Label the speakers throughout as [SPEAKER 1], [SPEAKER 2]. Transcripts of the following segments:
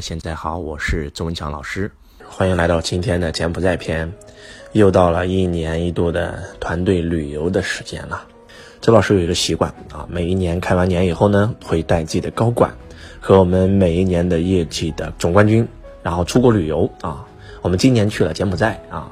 [SPEAKER 1] 现在好，我是周文强老师，欢迎来到今天的柬埔寨篇。又到了一年一度的团队旅游的时间了。周老师有一个习惯啊，每一年开完年以后呢，会带自己的高管和我们每一年的业绩的总冠军，然后出国旅游啊。我们今年去了柬埔寨啊，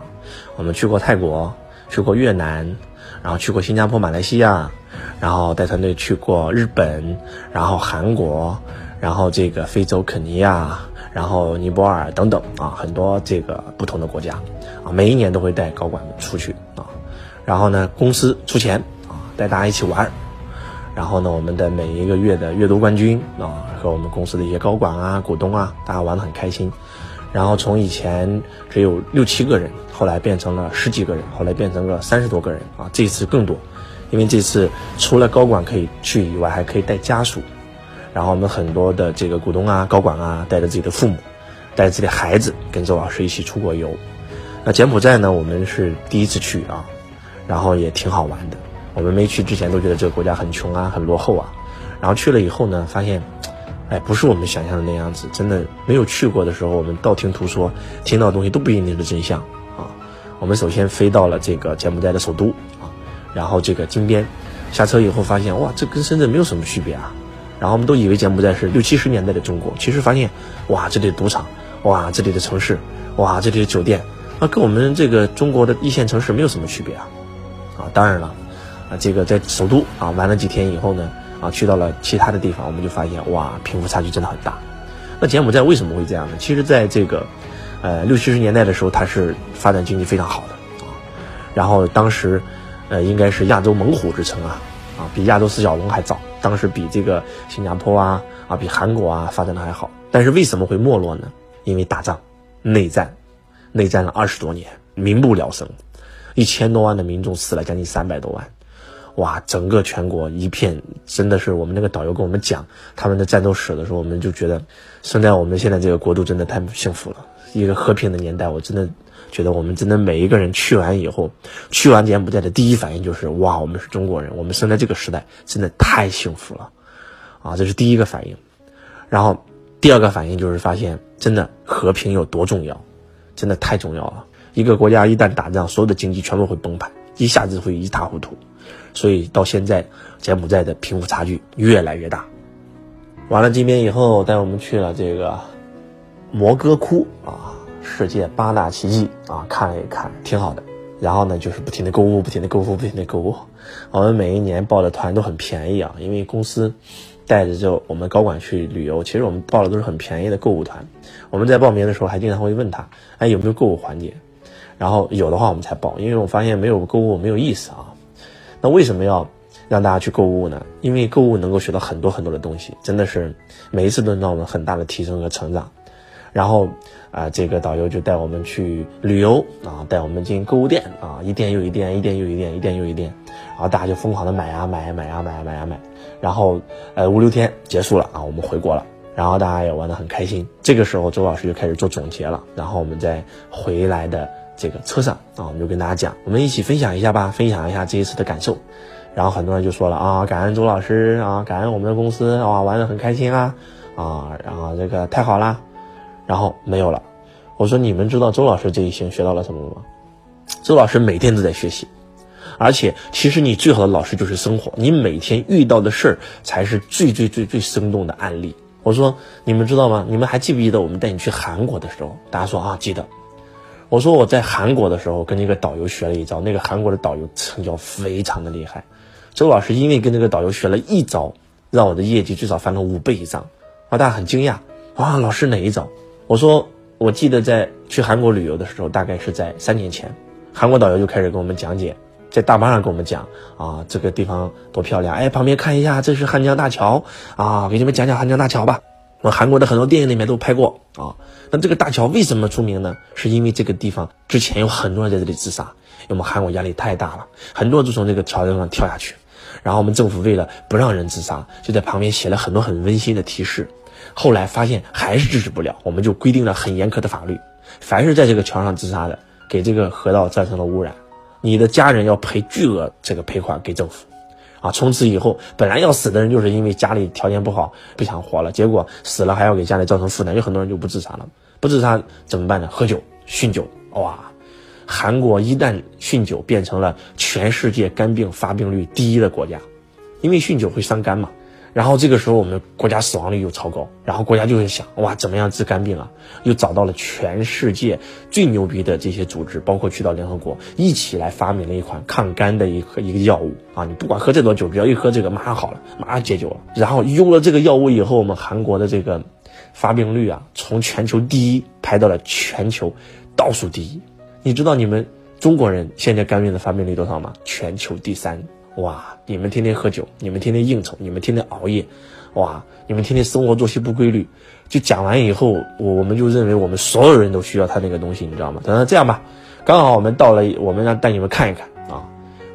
[SPEAKER 1] 我们去过泰国，去过越南，然后去过新加坡、马来西亚，然后带团队去过日本，然后韩国。然后这个非洲肯尼亚，然后尼泊尔等等啊，很多这个不同的国家，啊，每一年都会带高管们出去啊，然后呢，公司出钱啊，带大家一起玩然后呢，我们的每一个月的阅读冠军啊，和我们公司的一些高管啊、股东啊，大家玩得很开心。然后从以前只有六七个人，后来变成了十几个人，后来变成了三十多个人啊，这次更多，因为这次除了高管可以去以外，还可以带家属。然后我们很多的这个股东啊、高管啊，带着自己的父母，带着自己的孩子，跟周老师一起出国游。那柬埔寨呢，我们是第一次去啊，然后也挺好玩的。我们没去之前都觉得这个国家很穷啊、很落后啊，然后去了以后呢，发现，哎，不是我们想象的那样子。真的没有去过的时候，我们道听途说，听到的东西都不一定是真相啊。我们首先飞到了这个柬埔寨的首都啊，然后这个金边，下车以后发现，哇，这跟深圳没有什么区别啊。然后我们都以为柬埔寨是六七十年代的中国，其实发现，哇，这里的赌场，哇，这里的城市，哇，这里的酒店，啊，跟我们这个中国的一线城市没有什么区别啊，啊，当然了，啊，这个在首都啊玩了几天以后呢，啊，去到了其他的地方，我们就发现，哇，贫富差距真的很大。那柬埔寨为什么会这样呢？其实，在这个，呃，六七十年代的时候，它是发展经济非常好的啊，然后当时，呃，应该是亚洲猛虎之称啊。啊，比亚洲四小龙还早，当时比这个新加坡啊啊，比韩国啊发展的还好。但是为什么会没落呢？因为打仗、内战，内战了二十多年，民不聊生，一千多万的民众死了将近三百多万，哇，整个全国一片，真的是我们那个导游跟我们讲他们的战斗史的时候，我们就觉得，生在我们现在这个国度真的太幸福了，一个和平的年代，我真的。觉得我们真的每一个人去完以后，去完柬埔寨的第一反应就是哇，我们是中国人，我们生在这个时代真的太幸福了，啊，这是第一个反应。然后第二个反应就是发现真的和平有多重要，真的太重要了。一个国家一旦打仗，所有的经济全部会崩盘，一下子会一塌糊涂。所以到现在柬埔寨的贫富差距越来越大。完了这边以后带我们去了这个摩哥窟啊。世界八大奇迹啊，看了一看，挺好的。然后呢，就是不停的购物，不停的购物，不停的购物。我们每一年报的团都很便宜啊，因为公司带着就我们高管去旅游，其实我们报的都是很便宜的购物团。我们在报名的时候还经常会问他，哎，有没有购物环节？然后有的话我们才报，因为我发现没有购物没有意思啊。那为什么要让大家去购物呢？因为购物能够学到很多很多的东西，真的是每一次都能让我们很大的提升和成长。然后啊，这个导游就带我们去旅游啊，带我们进购物店啊，一店又一店，一店又一店，一店又一店，然后大家就疯狂的买啊买买啊买啊买啊买，然后呃五六天结束了啊，我们回国了，然后大家也玩得很开心。这个时候周老师就开始做总结了，然后我们在回来的这个车上啊，我们就跟大家讲，我们一起分享一下吧，分享一下这一次的感受。然后很多人就说了啊，感恩周老师啊，感恩我们的公司啊，玩得很开心啊啊，然后这个太好了。然后没有了，我说你们知道周老师这一行学到了什么吗？周老师每天都在学习，而且其实你最好的老师就是生活，你每天遇到的事儿才是最最最最生动的案例。我说你们知道吗？你们还记不记得我们带你去韩国的时候？大家说啊，记得。我说我在韩国的时候跟那个导游学了一招，那个韩国的导游成交非常的厉害。周老师因为跟那个导游学了一招，让我的业绩最少翻了五倍以上，啊，大家很惊讶，啊，老师哪一招？我说，我记得在去韩国旅游的时候，大概是在三年前，韩国导游就开始跟我们讲解，在大巴上跟我们讲啊，这个地方多漂亮，哎，旁边看一下，这是汉江大桥啊，给你们讲讲汉江大桥吧。我韩国的很多电影里面都拍过啊。那这个大桥为什么出名呢？是因为这个地方之前有很多人在这里自杀，因为我们韩国压力太大了，很多人就从这个桥上跳下去。然后我们政府为了不让人自杀，就在旁边写了很多很温馨的提示。后来发现还是制止不了，我们就规定了很严苛的法律，凡是在这个桥上自杀的，给这个河道造成了污染，你的家人要赔巨额这个赔款给政府，啊，从此以后本来要死的人，就是因为家里条件不好不想活了，结果死了还要给家里造成负担，有很多人就不自杀了。不自杀怎么办呢？喝酒、酗酒，哇！韩国一旦酗酒，变成了全世界肝病发病率第一的国家，因为酗酒会伤肝嘛。然后这个时候我们国家死亡率又超高，然后国家就会想，哇，怎么样治肝病啊？又找到了全世界最牛逼的这些组织，包括去到联合国，一起来发明了一款抗肝的一个一个药物啊！你不管喝再多酒，只要一喝这个，马上好了，马上解酒了。然后用了这个药物以后，我们韩国的这个发病率啊，从全球第一排到了全球倒数第一。你知道你们中国人现在肝病的发病率多少吗？全球第三。哇！你们天天喝酒，你们天天应酬，你们天天熬夜，哇！你们天天生活作息不规律。就讲完以后，我我们就认为我们所有人都需要他那个东西，你知道吗？他说这样吧，刚好我们到了，我们让带你们看一看啊。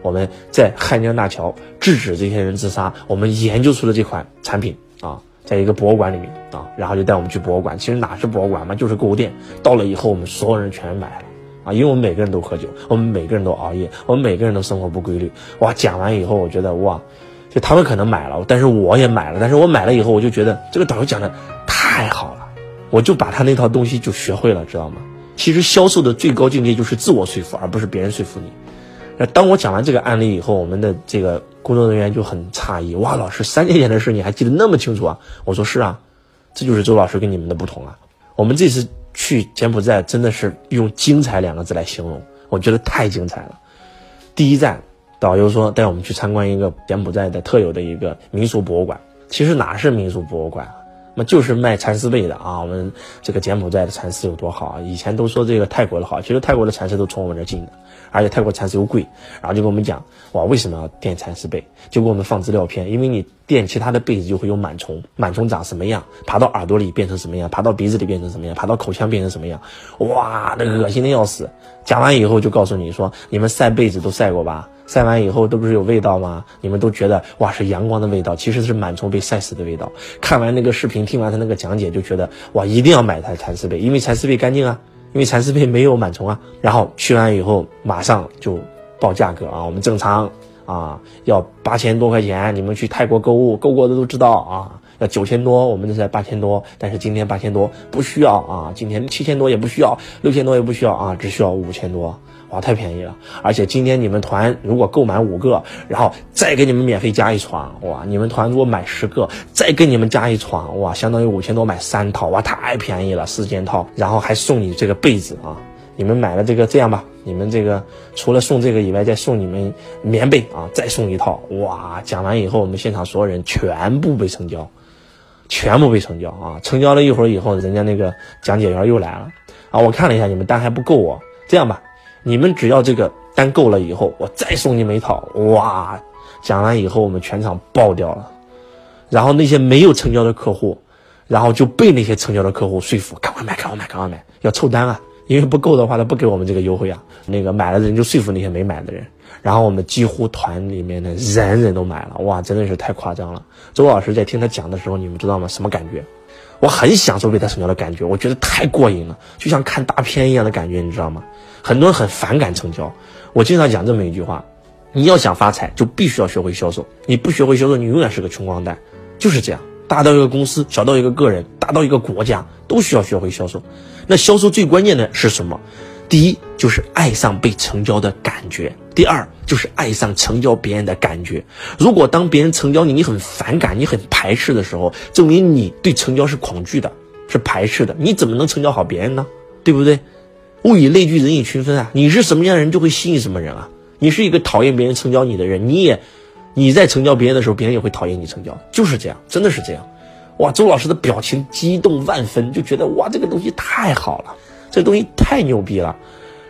[SPEAKER 1] 我们在汉江大桥制止这些人自杀，我们研究出了这款产品啊，在一个博物馆里面啊，然后就带我们去博物馆。其实哪是博物馆嘛，就是购物店。到了以后，我们所有人全买了。啊，因为我们每个人都喝酒，我们每个人都熬夜，我们每个人都生活不规律。哇，讲完以后，我觉得哇，就他们可能买了，但是我也买了。但是我买了以后，我就觉得这个导游讲的太好了，我就把他那套东西就学会了，知道吗？其实销售的最高境界就是自我说服，而不是别人说服你。那当我讲完这个案例以后，我们的这个工作人员就很诧异，哇，老师三年前的事你还记得那么清楚啊？我说是啊，这就是周老师跟你们的不同啊。我们这次。去柬埔寨真的是用“精彩”两个字来形容，我觉得太精彩了。第一站，导游说带我们去参观一个柬埔寨的特有的一个民俗博物馆。其实哪是民俗博物馆啊？那就是卖蚕丝被的啊。我们这个柬埔寨的蚕丝有多好啊？以前都说这个泰国的好，其实泰国的蚕丝都从我们这进的。而且泰国蚕丝又贵，然后就跟我们讲，哇，为什么要垫蚕丝被？就给我们放资料片，因为你垫其他的被子就会有螨虫，螨虫长什么样，爬到耳朵里变成什么样，爬到鼻子里变成什么样，爬到口腔变成什么样，哇，那恶心的要死。讲完以后就告诉你说，你们晒被子都晒过吧？晒完以后都不是有味道吗？你们都觉得哇是阳光的味道，其实是螨虫被晒死的味道。看完那个视频，听完他那个讲解，就觉得哇，一定要买台蚕丝被，因为蚕丝被干净啊。因为蚕丝被没有螨虫啊，然后去完以后马上就报价格啊，我们正常啊要八千多块钱，你们去泰国购物购过的都知道啊，要九千多，我们这才八千多，但是今天八千多不需要啊，今天七千多也不需要，六千多也不需要啊，只需要五千多。哇，太便宜了！而且今天你们团如果购买五个，然后再给你们免费加一床，哇！你们团如果买十个，再给你们加一床，哇！相当于五千多买三套，哇，太便宜了，四件套，然后还送你这个被子啊！你们买了这个，这样吧，你们这个除了送这个以外，再送你们棉被啊，再送一套，哇！讲完以后，我们现场所有人全部被成交，全部被成交啊！成交了一会儿以后，人家那个讲解员又来了啊！我看了一下，你们单还不够哦，这样吧。你们只要这个单够了以后，我再送你们一套。哇！讲完以后，我们全场爆掉了。然后那些没有成交的客户，然后就被那些成交的客户说服，赶快买，赶快买，赶快买，要凑单啊！因为不够的话，他不给我们这个优惠啊。那个买了的人就说服那些没买的人，然后我们几乎团里面的人人都买了。哇，真的是太夸张了。周老师在听他讲的时候，你们知道吗？什么感觉？我很享受被他成交的感觉，我觉得太过瘾了，就像看大片一样的感觉，你知道吗？很多人很反感成交，我经常讲这么一句话：你要想发财，就必须要学会销售。你不学会销售，你永远是个穷光蛋。就是这样，大到一个公司，小到一个个人，大到一个国家，都需要学会销售。那销售最关键的是什么？第一就是爱上被成交的感觉，第二就是爱上成交别人的感觉。如果当别人成交你，你很反感，你很排斥的时候，证明你对成交是恐惧的，是排斥的。你怎么能成交好别人呢？对不对？物以类聚，人以群分啊！你是什么样的人，就会吸引什么人啊！你是一个讨厌别人成交你的人，你也你在成交别人的时候，别人也会讨厌你成交，就是这样，真的是这样。哇，周老师的表情激动万分，就觉得哇，这个东西太好了。这东西太牛逼了，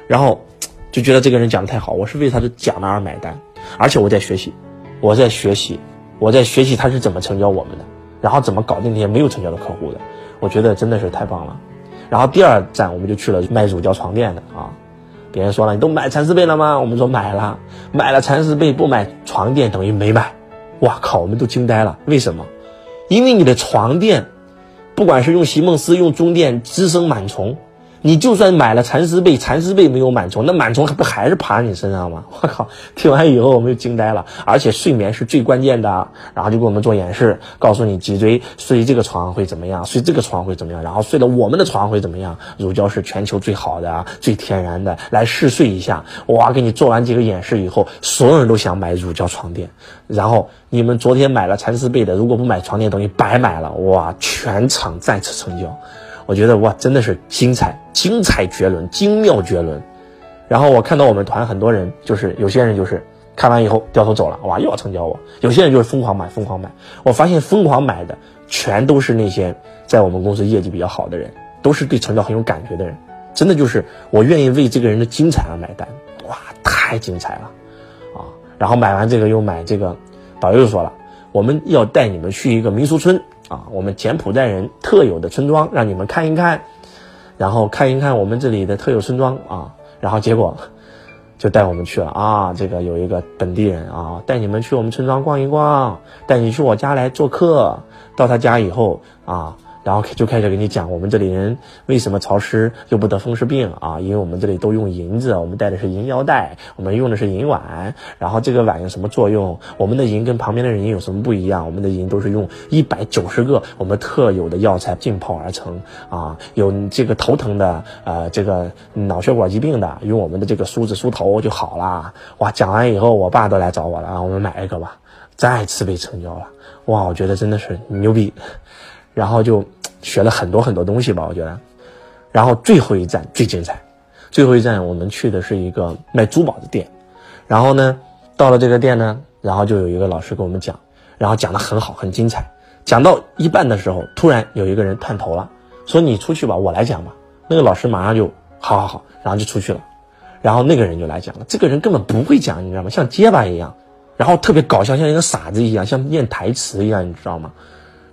[SPEAKER 1] 然后就觉得这个人讲的太好，我是为他的讲的而买单，而且我在学习，我在学习，我在学习他是怎么成交我们的，然后怎么搞定那些没有成交的客户的，我觉得真的是太棒了。然后第二站我们就去了卖乳胶床垫的啊，别人说了你都买蚕丝被了吗？我们说买了，买了蚕丝被不买床垫等于没买，哇靠，我们都惊呆了，为什么？因为你的床垫，不管是用席梦思用中垫滋生螨虫。你就算买了蚕丝被，蚕丝被没有螨虫，那螨虫还不还是爬你身上吗？我靠！听完以后我们就惊呆了。而且睡眠是最关键的，然后就给我们做演示，告诉你脊椎睡这个床会怎么样，睡这个床会怎么样，然后睡了我们的床会怎么样。乳胶是全球最好的、最天然的，来试睡一下。哇，给你做完几个演示以后，所有人都想买乳胶床垫。然后你们昨天买了蚕丝被的，如果不买床垫，等于白买了。哇，全场再次成交。我觉得哇，真的是精彩，精彩绝伦，精妙绝伦。然后我看到我们团很多人，就是有些人就是看完以后掉头走了，哇，又要成交我；有些人就是疯狂买，疯狂买。我发现疯狂买的全都是那些在我们公司业绩比较好的人，都是对成交很有感觉的人。真的就是我愿意为这个人的精彩而买单，哇，太精彩了啊！然后买完这个又买这个，导游又说了，我们要带你们去一个民俗村。啊，我们柬埔寨人特有的村庄，让你们看一看，然后看一看我们这里的特有村庄啊，然后结果就带我们去了啊，这个有一个本地人啊，带你们去我们村庄逛一逛，带你去我家来做客，到他家以后啊。然后就开始给你讲我们这里人为什么潮湿又不得风湿病啊？因为我们这里都用银子，我们戴的是银腰带，我们用的是银碗。然后这个碗有什么作用？我们的银跟旁边的人有什么不一样？我们的银都是用一百九十个我们特有的药材浸泡而成啊。有这个头疼的，呃，这个脑血管疾病的，用我们的这个梳子梳头就好了。哇，讲完以后，我爸都来找我了啊，我们买一个吧。再次被成交了，哇，我觉得真的是牛逼。然后就学了很多很多东西吧，我觉得。然后最后一站最精彩，最后一站我们去的是一个卖珠宝的店。然后呢，到了这个店呢，然后就有一个老师给我们讲，然后讲的很好，很精彩。讲到一半的时候，突然有一个人探头了，说：“你出去吧，我来讲吧。”那个老师马上就好好好，然后就出去了。然后那个人就来讲了，这个人根本不会讲，你知道吗？像结巴一样，然后特别搞笑，像一个傻子一样，像念台词一样，你知道吗？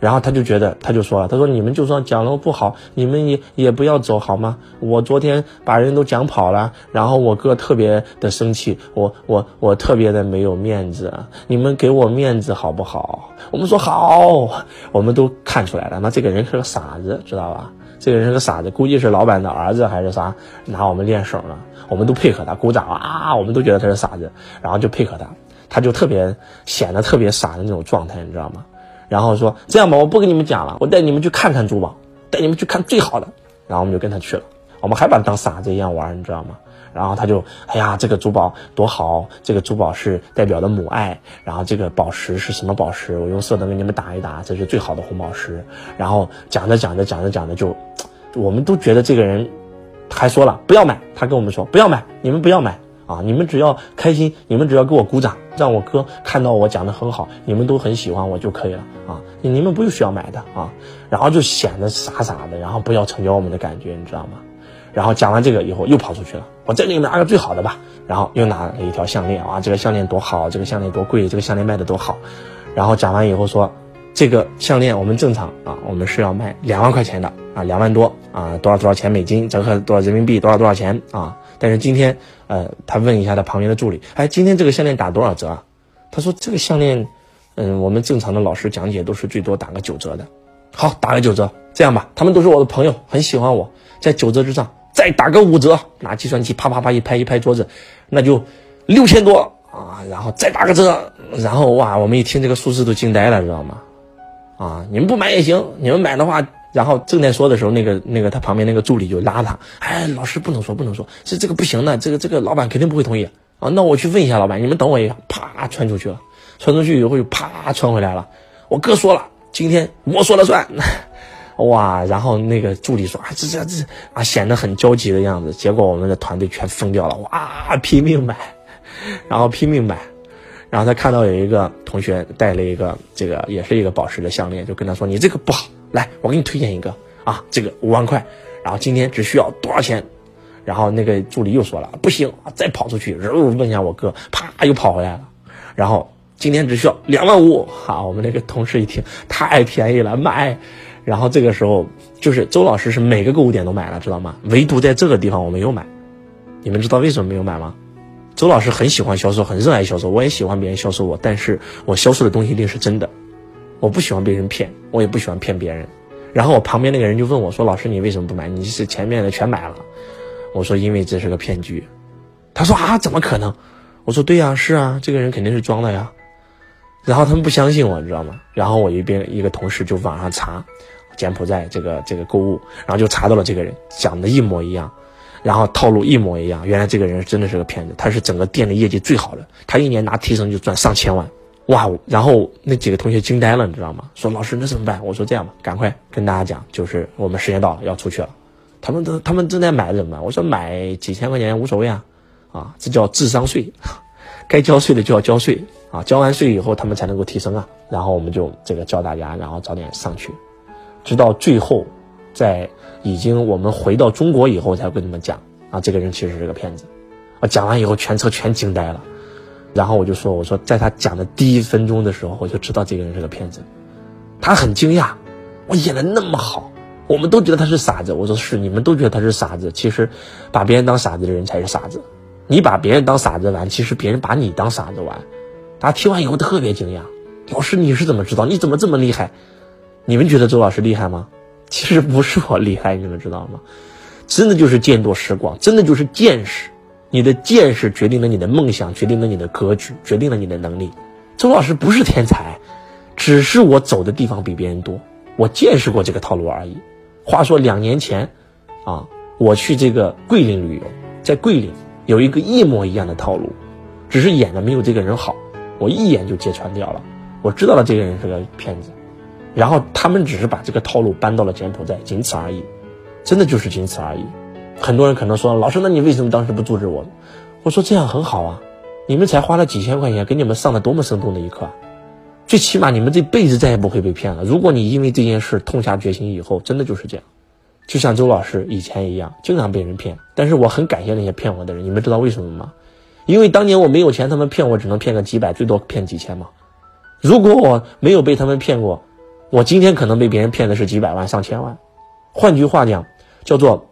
[SPEAKER 1] 然后他就觉得，他就说了，他说你们就算讲了不好，你们也也不要走好吗？我昨天把人都讲跑了，然后我哥特别的生气，我我我特别的没有面子，你们给我面子好不好？我们说好，我们都看出来了，那这个人是个傻子，知道吧？这个人是个傻子，估计是老板的儿子还是啥，拿我们练手呢？我们都配合他鼓掌啊，我们都觉得他是傻子，然后就配合他，他就特别显得特别傻的那种状态，你知道吗？然后说这样吧，我不跟你们讲了，我带你们去看看珠宝，带你们去看最好的。然后我们就跟他去了，我们还把他当傻子一样玩，你知道吗？然后他就，哎呀，这个珠宝多好，这个珠宝是代表的母爱。然后这个宝石是什么宝石？我用色灯给你们打一打，这是最好的红宝石。然后讲着讲着讲着讲着就，我们都觉得这个人，还说了不要买，他跟我们说不要买，你们不要买。啊！你们只要开心，你们只要给我鼓掌，让我哥看到我讲的很好，你们都很喜欢我就可以了啊！你们不需要买的啊！然后就显得傻傻的，然后不要成交我们的感觉，你知道吗？然后讲完这个以后又跑出去了，我再给你们拿个最好的吧。然后又拿了一条项链啊，这个项链多好，这个项链多贵，这个项链卖的多好。然后讲完以后说，这个项链我们正常啊，我们是要卖两万块钱的啊，两万多啊，多少多少钱美金，折合多少人民币，多少多少钱啊？但是今天，呃，他问一下他旁边的助理，哎，今天这个项链打多少折啊？他说这个项链，嗯，我们正常的老师讲解都是最多打个九折的。好，打个九折，这样吧，他们都是我的朋友，很喜欢我，在九折之上再打个五折，拿计算器啪啪啪一拍一拍桌子，那就六千多啊，然后再打个折，然后哇，我们一听这个数字都惊呆了，知道吗？啊，你们不买也行，你们买的话。然后正在说的时候，那个那个他旁边那个助理就拉他，哎，老师不能说不能说，是这个不行的，这个这个老板肯定不会同意啊。那我去问一下老板，你们等我一下，啪穿出去了，穿出去以后又啪穿回来了。我哥说了，今天我说了算，哇！然后那个助理说啊，这这这啊，显得很焦急的样子。结果我们的团队全疯掉了，哇，拼命买，然后拼命买。然后他看到有一个同学戴了一个这个也是一个宝石的项链，就跟他说：“你这个不好。”来，我给你推荐一个啊，这个五万块，然后今天只需要多少钱？然后那个助理又说了，不行，再跑出去，问一下我哥，啪又跑回来了。然后今天只需要两万五，好，我们那个同事一听，太便宜了，买。然后这个时候，就是周老师是每个购物点都买了，知道吗？唯独在这个地方我没有买。你们知道为什么没有买吗？周老师很喜欢销售，很热爱销售，我也喜欢别人销售我，但是我销售的东西一定是真的。我不喜欢被人骗，我也不喜欢骗别人。然后我旁边那个人就问我说：“老师，你为什么不买？你是前面的全买了？”我说：“因为这是个骗局。”他说：“啊，怎么可能？”我说：“对呀，是啊，这个人肯定是装的呀。”然后他们不相信我，你知道吗？然后我一边一个同事就网上查柬埔寨这个这个购物，然后就查到了这个人讲的一模一样，然后套路一模一样。原来这个人真的是个骗子，他是整个店里业绩最好的，他一年拿提成就赚上千万。哇！然后那几个同学惊呆了，你知道吗？说老师那怎么办？我说这样吧，赶快跟大家讲，就是我们时间到了要出去了。他们都他们正在买怎么办？我说买几千块钱无所谓啊，啊，这叫智商税，该交税的就要交税啊，交完税以后他们才能够提升啊。然后我们就这个教大家，然后早点上去，直到最后，在已经我们回到中国以后才跟他们讲啊，这个人其实是个骗子。啊，讲完以后全车全惊呆了。然后我就说：“我说，在他讲的第一分钟的时候，我就知道这个人是个骗子。他很惊讶，我演的那么好，我们都觉得他是傻子。我说是，你们都觉得他是傻子。其实，把别人当傻子的人才是傻子。你把别人当傻子玩，其实别人把你当傻子玩。他听完以后特别惊讶，老师你是怎么知道？你怎么这么厉害？你们觉得周老师厉害吗？其实不是我厉害，你们知道吗？真的就是见多识广，真的就是见识。”你的见识决定了你的梦想，决定了你的格局，决定了你的能力。周老师不是天才，只是我走的地方比别人多，我见识过这个套路而已。话说两年前，啊，我去这个桂林旅游，在桂林有一个一模一样的套路，只是演的没有这个人好，我一眼就揭穿掉了。我知道了这个人是个骗子，然后他们只是把这个套路搬到了柬埔寨，仅此而已，真的就是仅此而已。很多人可能说，老师，那你为什么当时不阻止我？我说这样很好啊，你们才花了几千块钱，给你们上了多么生动的一课，最起码你们这辈子再也不会被骗了。如果你因为这件事痛下决心以后，真的就是这样，就像周老师以前一样，经常被人骗。但是我很感谢那些骗我的人，你们知道为什么吗？因为当年我没有钱，他们骗我只能骗个几百，最多骗几千嘛。如果我没有被他们骗过，我今天可能被别人骗的是几百万、上千万。换句话讲，叫做。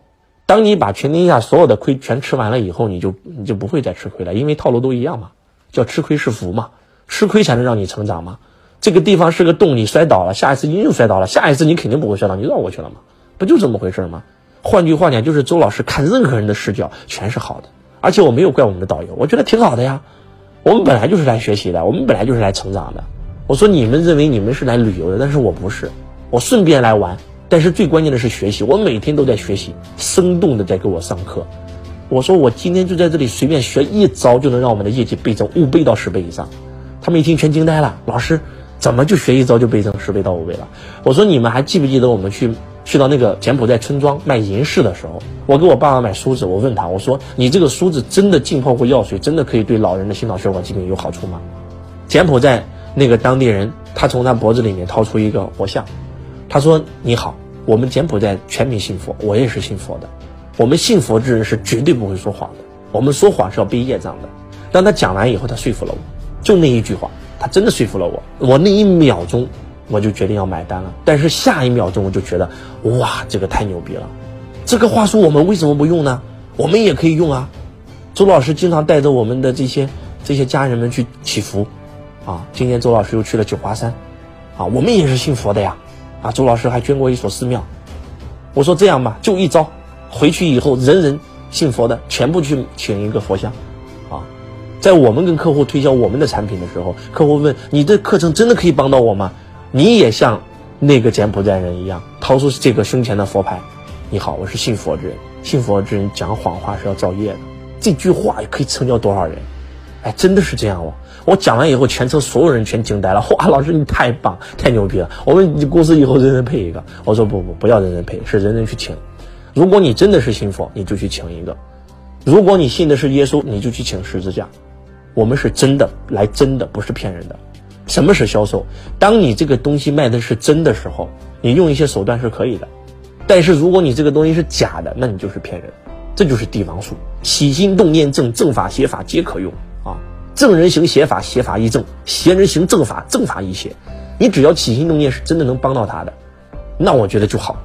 [SPEAKER 1] 当你把全天下所有的亏全吃完了以后，你就你就不会再吃亏了，因为套路都一样嘛，叫吃亏是福嘛，吃亏才能让你成长嘛。这个地方是个洞，你摔倒了，下一次你又摔倒了，下一次你肯定不会摔倒，你绕过去了嘛，不就这么回事吗？换句话讲，就是周老师看任何人的视角全是好的，而且我没有怪我们的导游，我觉得挺好的呀。我们本来就是来学习的，我们本来就是来成长的。我说你们认为你们是来旅游的，但是我不是，我顺便来玩。但是最关键的是学习，我每天都在学习，生动的在给我上课。我说我今天就在这里随便学一招，就能让我们的业绩倍增五倍到十倍以上。他们一听全惊呆了，老师怎么就学一招就倍增十倍到五倍了？我说你们还记不记得我们去去到那个柬埔寨村庄卖银饰的时候，我给我爸爸买梳子，我问他，我说你这个梳子真的浸泡过药水，真的可以对老人的心脑血管疾病有好处吗？柬埔寨那个当地人，他从他脖子里面掏出一个佛像。他说：“你好，我们柬埔寨全民信佛，我也是信佛的。我们信佛之人是绝对不会说谎的。我们说谎是要背业障的。”当他讲完以后，他说服了我，就那一句话，他真的说服了我。我那一秒钟，我就决定要买单了。但是下一秒钟，我就觉得，哇，这个太牛逼了！这个话术我们为什么不用呢？我们也可以用啊。周老师经常带着我们的这些这些家人们去祈福，啊，今天周老师又去了九华山，啊，我们也是信佛的呀。啊，周老师还捐过一所寺庙。我说这样吧，就一招，回去以后人人信佛的全部去请一个佛像。啊，在我们跟客户推销我们的产品的时候，客户问你的课程真的可以帮到我吗？你也像那个柬埔寨人一样，掏出这个胸前的佛牌。你好，我是信佛之人，信佛之人讲谎话是要造业的。这句话可以成交多少人？哎，真的是这样哦。我讲完以后，全车所有人全惊呆了。哇，老师你太棒，太牛逼了！我们公司以后人人配一个。我说不不，不要人人配，是人人去请。如果你真的是信佛，你就去请一个；如果你信的是耶稣，你就去请十字架。我们是真的来真的，不是骗人的。什么是销售？当你这个东西卖的是真的时候，你用一些手段是可以的。但是如果你这个东西是假的，那你就是骗人。这就是帝王术，起心动念正，正法邪法皆可用啊。正人行邪法，邪法亦正；邪人行正法，正法亦邪。你只要起心动念是真的能帮到他的，那我觉得就好。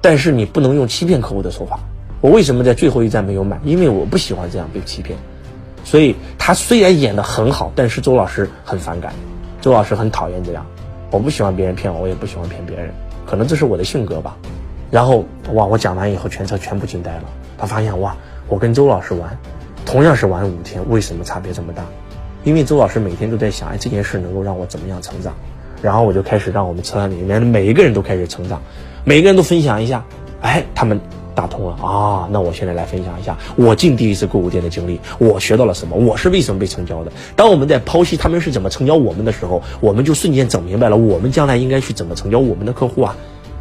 [SPEAKER 1] 但是你不能用欺骗客户的手法。我为什么在最后一站没有买？因为我不喜欢这样被欺骗。所以他虽然演得很好，但是周老师很反感，周老师很讨厌这样。我不喜欢别人骗我，我也不喜欢骗别人。可能这是我的性格吧。然后哇，我讲完以后，全车全部惊呆了。他发现哇，我跟周老师玩，同样是玩五天，为什么差别这么大？因为周老师每天都在想，哎，这件事能够让我怎么样成长？然后我就开始让我们车里面的每一个人都开始成长，每个人都分享一下，哎，他们打通了啊。那我现在来分享一下我进第一次购物店的经历，我学到了什么，我是为什么被成交的。当我们在剖析他们是怎么成交我们的时候，我们就瞬间整明白了，我们将来应该去怎么成交我们的客户啊。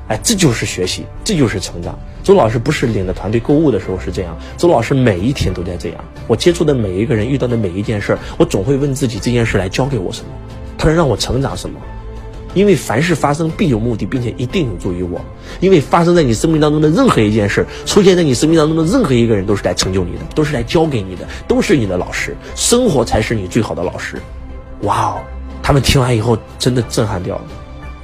[SPEAKER 1] 哎，这就是学习，这就是成长。周老师不是领着团队购物的时候是这样，周老师每一天都在这样。我接触的每一个人，遇到的每一件事儿，我总会问自己：这件事来教给我什么？它能让我成长什么？因为凡事发生必有目的，并且一定有助于我。因为发生在你生命当中的任何一件事，出现在你生命当中的任何一个人，都是来成就你的，都是来教给你的，都是你的老师。生活才是你最好的老师。哇哦！他们听完以后真的震撼掉了。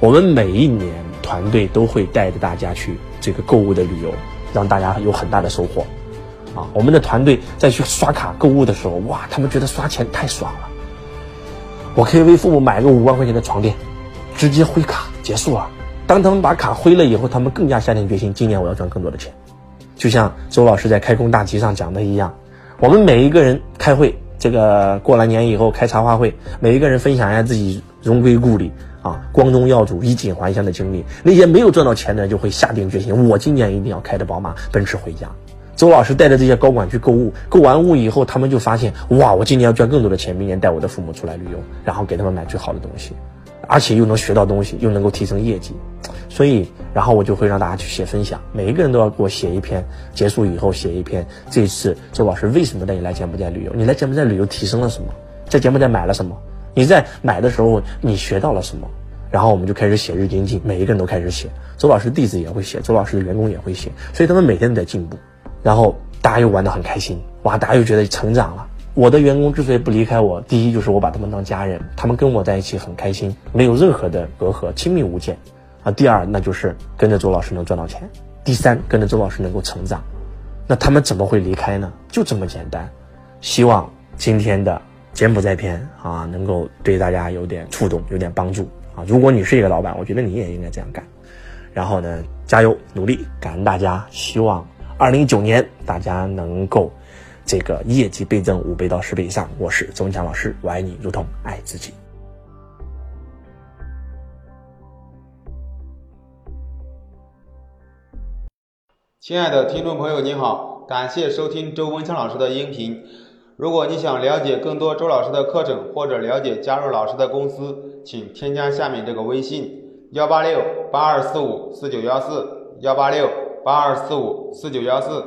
[SPEAKER 1] 我们每一年。团队都会带着大家去这个购物的旅游，让大家有很大的收获，啊，我们的团队在去刷卡购物的时候，哇，他们觉得刷钱太爽了，我可以为父母买个五万块钱的床垫，直接挥卡结束了。当他们把卡挥了以后，他们更加下定决心，今年我要赚更多的钱。就像周老师在开工大集上讲的一样，我们每一个人开会，这个过了年以后开茶话会，每一个人分享一下自己荣归故里。啊，光宗耀祖、衣锦还乡的经历，那些没有赚到钱的人就会下定决心，我今年一定要开着宝马、奔驰回家。周老师带着这些高管去购物，购完物以后，他们就发现，哇，我今年要赚更多的钱，明年带我的父母出来旅游，然后给他们买最好的东西，而且又能学到东西，又能够提升业绩。所以，然后我就会让大家去写分享，每一个人都要给我写一篇，结束以后写一篇。这次周老师为什么带你来柬埔寨旅游？你来柬埔寨旅游提升了什么？在柬埔寨买了什么？你在买的时候，你学到了什么？然后我们就开始写日精进，每一个人都开始写。周老师弟子也会写，周老师的员工也会写，所以他们每天都在进步。然后大家又玩得很开心，哇！大家又觉得成长了。我的员工之所以不离开我，第一就是我把他们当家人，他们跟我在一起很开心，没有任何的隔阂，亲密无间。啊，第二那就是跟着周老师能赚到钱，第三跟着周老师能够成长。那他们怎么会离开呢？就这么简单。希望今天的。柬埔寨篇啊，能够对大家有点触动，有点帮助啊！如果你是一个老板，我觉得你也应该这样干。然后呢，加油努力，感恩大家！希望二零一九年大家能够这个业绩倍增五倍到十倍以上。我是周文强老师，我爱你如同爱自己。
[SPEAKER 2] 亲爱的听众朋友，你好，感谢收听周文强老师的音频。如果你想了解更多周老师的课程，或者了解加入老师的公司，请添加下面这个微信：幺八六八二四五四九幺四，幺八六八二四五四九幺四。